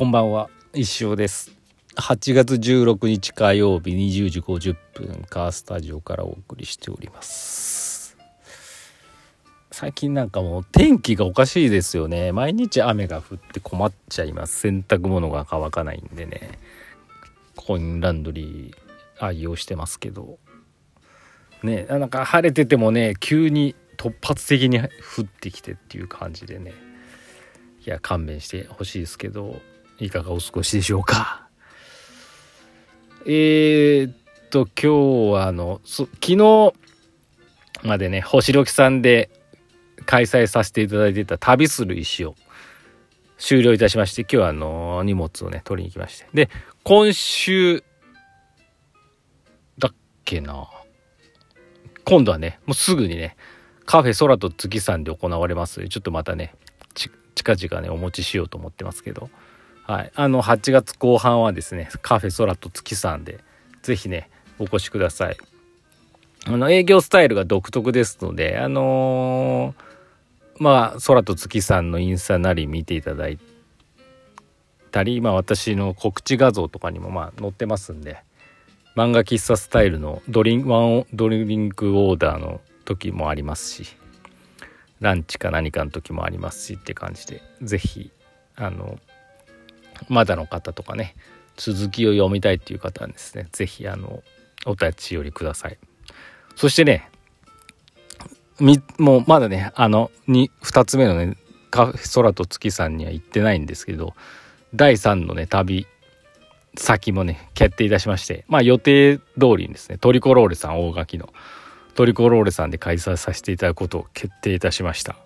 こんばんは。一生です。8月16日火曜日20時50分カースタジオからお送りしております。最近なんかもう天気がおかしいですよね。毎日雨が降って困っちゃいます。洗濯物が乾かないんでね。コインランドリー愛用してますけど。ねなんか晴れててもね急に突発的に降ってきてっていう感じでね。いや勘弁してほしいですけど。いかがお過ごしでしょうか。えー、っと今日はあの昨日までね星 lok さんで開催させていただいてた旅する石を終了いたしまして今日はあの荷物をね取りに行きまして。で今週だっけな。今度はねもうすぐにねカフェ空と月さんで行われますちょっとまたね近々ねお持ちしようと思ってますけど。はい、あの8月後半はですねカフェ空と月さんで是非ねお越しください。あの営業スタイルが独特ですのであのー、まあ空と月さんのインスタなり見ていただいたり、まあ、私の告知画像とかにもまあ載ってますんで漫画喫茶スタイルのドリンワンドリンクオーダーの時もありますしランチか何かの時もありますしって感じで是非あのまだの方とかね続きを読みたいっていう方はですね是非あのお立ち寄りください。そしてねみもうまだねあの 2, 2つ目のね空と月さんには行ってないんですけど第3のね旅先もね決定いたしましてまあ予定通りにですねトリコローレさん大垣のトリコローレさんで開催させていただくことを決定いたしました。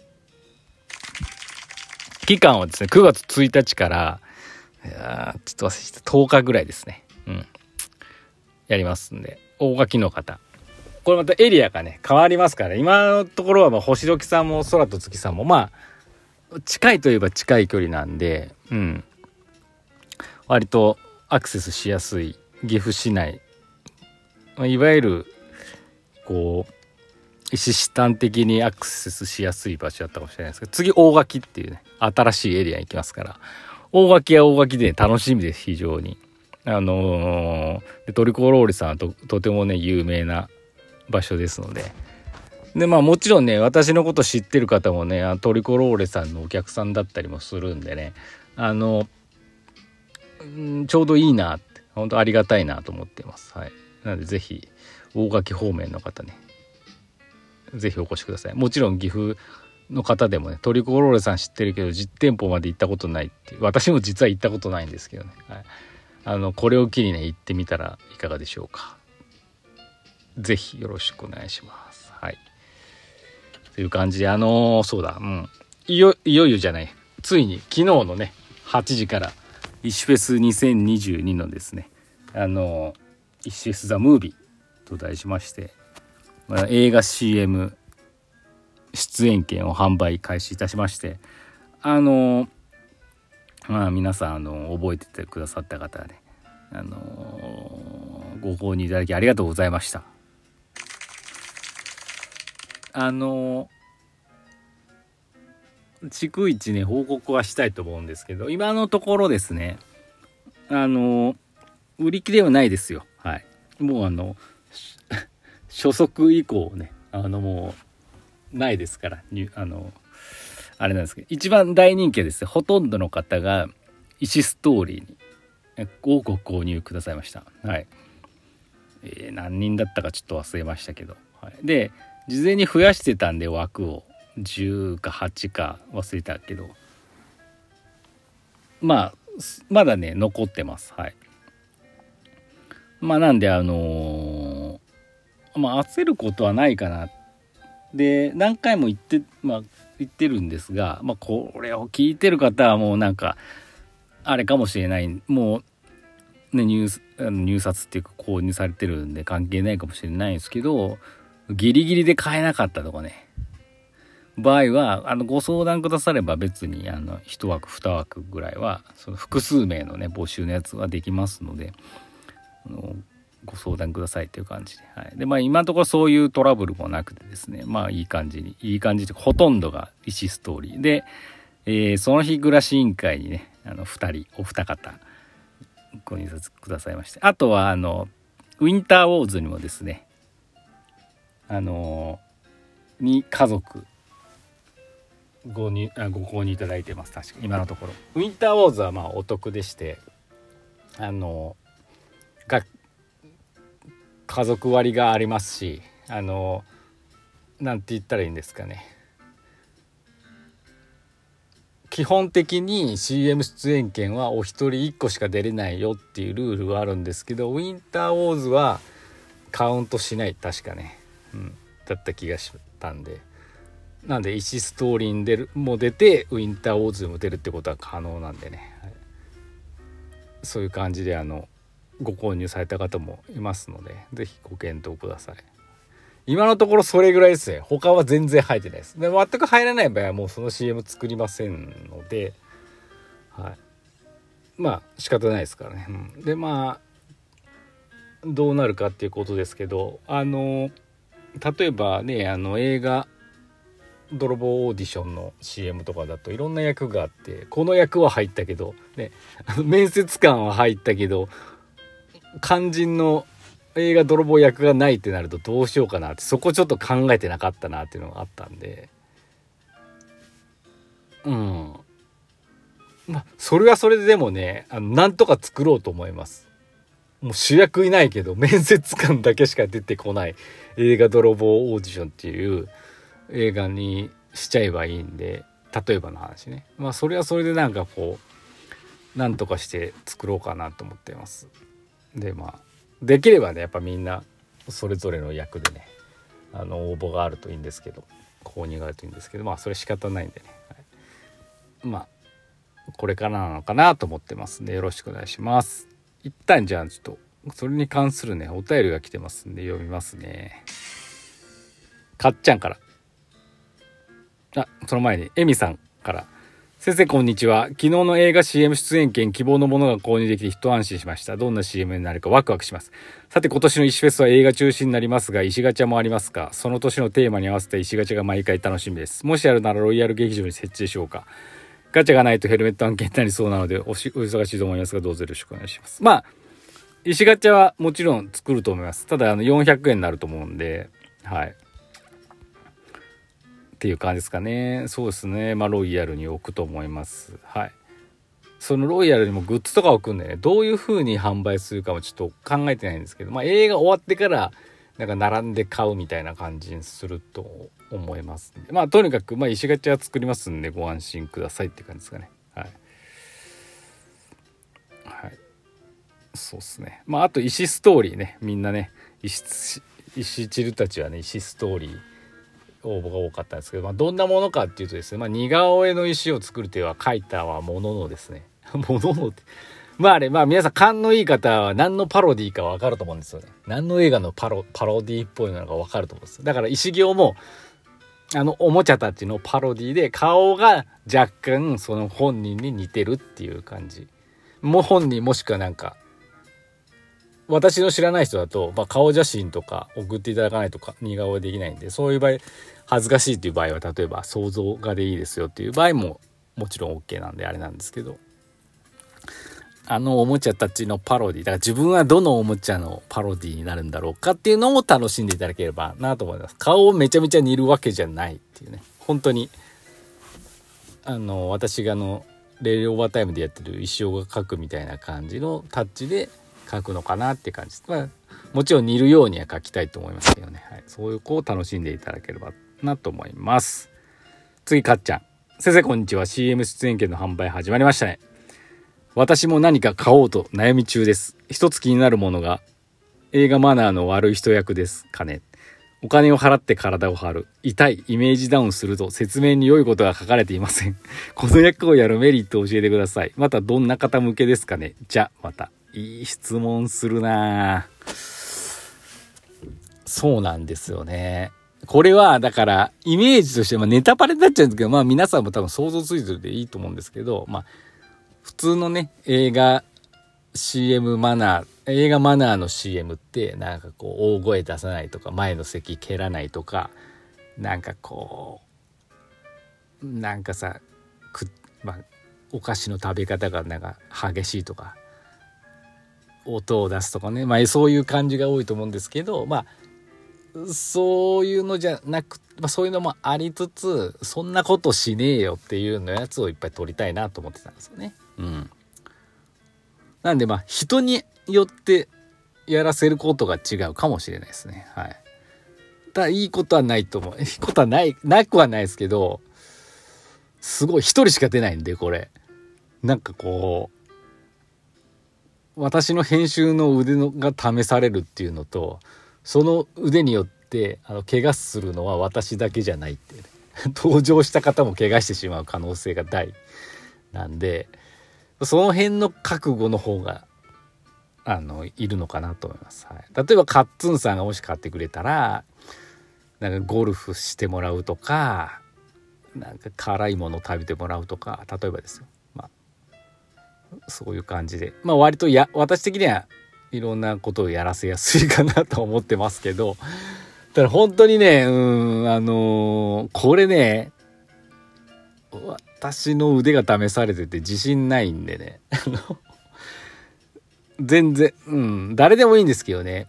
期間はですね9月1日からいやちょっと忘れてた。10日ぐらいですね。うん。やりますんで。大垣の方。これまたエリアがね変わりますから今のところはまあ星時さんも空と月さんもまあ近いといえば近い距離なんでうん。割とアクセスしやすい岐阜市内、まあ、いわゆるこう石師端的にアクセスしやすい場所だったかもしれないですけど次大垣っていうね新しいエリアに行きますから大垣は大垣で楽しみです、非常に。あのー、トリコロールさんはととてもね、有名な場所ですので。で、まあもちろんね、私のこと知ってる方もね、トリコローレさんのお客さんだったりもするんでね、あの、んちょうどいいなって、本当ありがたいなと思ってます。はい。なのでぜひ、大垣方面の方ね、ぜひお越しください。もちろん岐阜の方でもねトリコローレさん知ってるけど実店舗まで行ったことないっていう。私も実は行ったことないんですけどね、はい、あのこれを機にね行ってみたらいかがでしょうか。是非よろしくお願いします。はい。という感じであのー、そうだ。うん。いよいよじゃない。ついに昨日のね8時から「イシュフェス2022」のですね。あの「イシュフェス・ザ・ムービー」と題しまして、まあ、映画 CM 出演権を販売開始いたしましてあのまあ皆さんあの覚えててくださった方はねあのご購入いただきありがとうございました。あの逐一ね報告はしたいと思うんですけど今のところですねあの売り切れはないですよ。はい。もうあの 初速以降ねあのもうないですからあのあれなんですけど一番大人気です。ほとんどの方が石ストーリーにをご購入くださいました。はい、えー、何人だったかちょっと忘れましたけど、はい、で事前に増やしてたんで枠を10か8か忘れたけど。まあまだね残ってます。はい。まあなんであのー、まあ焦ることはないかなっで何回も言って、まあ、言ってるんですが、まあ、これを聞いてる方はもうなんかあれかもしれない。もう、ね、入入札っていうか購入されてるんで関係ないかもしれないんですけどギリギリで買えなかったとかね。場合はあのご相談くだされば別にあの1枠2枠ぐらいはその複数名のね募集のやつはできますのであのご相談くださいっていう感じで。はい。で、まあ今のところそういうトラブルもなくてですね、まあいい感じに、いい感じで、ほとんどが石ストーリー。で、えー、その日暮らし委員会にね、あの2人お二方ご入札くださいまして。あとはあのウィンターウォーズにもですねあのに家族ご入あご購入いただいてます。確か今のところ。ウィンターウォーズはまあお得でしてあのが家族割がありますしあのなんて言ったらいいんですかね。基本的に CM 出演権はお一人1個しか出れないよっていうルールはあるんですけどウィンターウォーズはカウントしない確かね、うん、だった気がしたんで。なんで石ストーリーに出るも出てウィンターウォーズも出るってことは可能なんでね、はい、そういう感じであのご購入された方もいますので是非ご検討ください。今のところそれぐらいですね。他は全然入ってないです。で、全く入らない場合はもうその CM 作りませんので、はい。まあ仕方ないですからね。うん、で、まあ、どうなるかっていうことですけど、あの、例えばね、あの映画、泥棒オーディションの CM とかだといろんな役があってこの役は入ったけど、ね、面接官は入ったけど肝心の映画泥棒役がないってなるとどうしようかなってそこちょっと考えてなかったなっていうのがあったんで。うん。まあそれはそれででもねあのなんとか作ろうと思います。もう主役いないけど面接官だけしか出てこない映画泥棒オーディションっていう映画にしちゃえばいいんで例えばの話ね。まあそれはそれでなんかこうなんとかして作ろうかなと思ってます。でまあできればねやっぱみんなそれぞれの役でねあの応募があるといいんですけど購入があるといいんですけどまあそれ仕方ないんでね、はい、まあこれからなのかなと思ってますんでよろしくお願いします。一旦じゃあちょっとそれに関するねお便りが来てますんで読みますね。かっちゃんから。あその前にエミさんから。先生こんにちは。昨日の映画 CM 出演権希望のものが購入できて一安心しました。どんな CM になるかワクワクします。さて今年の石フェスは映画中心になりますが、石ガチャもありますか？その年のテーマに合わせた石ガチャが毎回楽しみです。もしあるならロイヤル劇場に設置でしょうか？ガチャがないとヘルメット案件になりそうなのでおしお忙しいと思いますが、どうぞよろしくお願いします。まあ、石ガチャはもちろん作ると思います。ただ、あの、400円になると思うんで、はい。っていう感じですかね。そうですね。まあロイヤルに置くと思います。はい。そのロイヤルにもグッズとか置くんでね。どういう風に販売するかもちょっと考えてないんですけど。まあ映画終わってからなんか並んで買うみたいな感じにすると思いますまあとにかくまあ石ガチャ作りますんでご安心くださいって感じですかね。はい。はい。そうっすね。まああと石ストーリーね。みんなね石石チルたちはね石ストーリー応募が多かったんですけど、まあ、どんなものかっていうとですね、まあ、似顔絵の石を作るというのは書いたはもののですね もののってまああれまあ皆さん勘のいい方は何のパロディーかわかると思うんですよね。何の映画のパロパロディーっぽいのかわかると思うんですだから石行もあのおもちゃたちのパロディーで顔が若干その本人に似てるっていう感じ。もう本人もしくはなんか私の知らない人だと、まあ、顔写真とか送っていただかないとか似顔絵できないんでそういう場合恥ずかしいっていう場合は例えば想像画でいいですよっていう場合ももちろん OK なんであれなんですけど。あのおもちゃたちのパロディだから自分はどのおもちゃのパロディになるんだろうかっていうのを楽しんでいただければなと思います。顔をめちゃめちゃ似るわけじゃないっていうね。本当にあの私があのレイルオーバータイムでやってる石尾が描くみたいな感じのタッチで描くのかなって感じ。です、まあ、もちろん似るようには描きたいと思いますけどね、はい、そういう子を楽しんでいただければ。なと思います。次かっちゃん。先生こんにちは。CM 出演権の販売始まりましたね。私も何か買おうと悩み中です。一つ気になるものが映画マナーの悪い人役ですかね。お金を払って体を張る。痛いイメージダウンすると説明に良いことが書かれていません。この役をやるメリットを教えてください。またどんな方向けですかね。じゃまたいい質問するなそうなんですよね。これは、だから、イメージとして、まあ、ネタバレになっちゃうんですけど、まあ、皆さんも多分想像ついてるでいいと思うんですけど、まあ、普通のね、映画 CM マナー、映画マナーの CM って、なんかこう、大声出さないとか、前の席蹴らないとか、なんかこう、なんかさ、く、まあ、お菓子の食べ方がなんか激しいとか音を出すとかねまあそういう感じが多いと思うんですけどまあそういうのじゃなく、まあ、そういうのもありつつそんなことしねえよっていうのやつをいっぱい撮りたいなと思ってたんですよね。うん、なんでまあ人によってやらせることが違うかもしれないですね。はい。ただいいことはないと思う。いいことはない、なくはないですけど、すごい一人しか出ないんでこれ。なんかこう私の編集の腕のが試されるっていうのとその腕によってあの怪我するのは私だけじゃないって、ね、登場した方も怪我してしまう可能性が大。なんでその辺の覚悟の方があのいるのかなと思います。はい、例えばカッツンさんがもし買ってくれたらなんかゴルフしてもらうとかなんか辛いもの食べてもらうとか例えばですよ。まあそういう感じで。まあ割とや私的にはいろんなことをやらせやすいかなと思ってますけどただ本当にねうんあのー、これね私の腕が試されてて自信ないんでね 全然うん誰でもいいんですけどね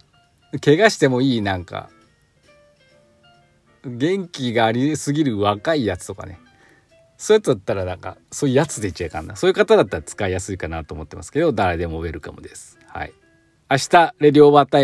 怪我してもいいなんか元気がありすぎる若いやつとかねそういうやつだったらなんか、そういうやつで言っちゃいかんな。そういう方だったら使いやすいかなと思ってますけど、誰でもウェルカムです。はい。明日、レディオーバータイム。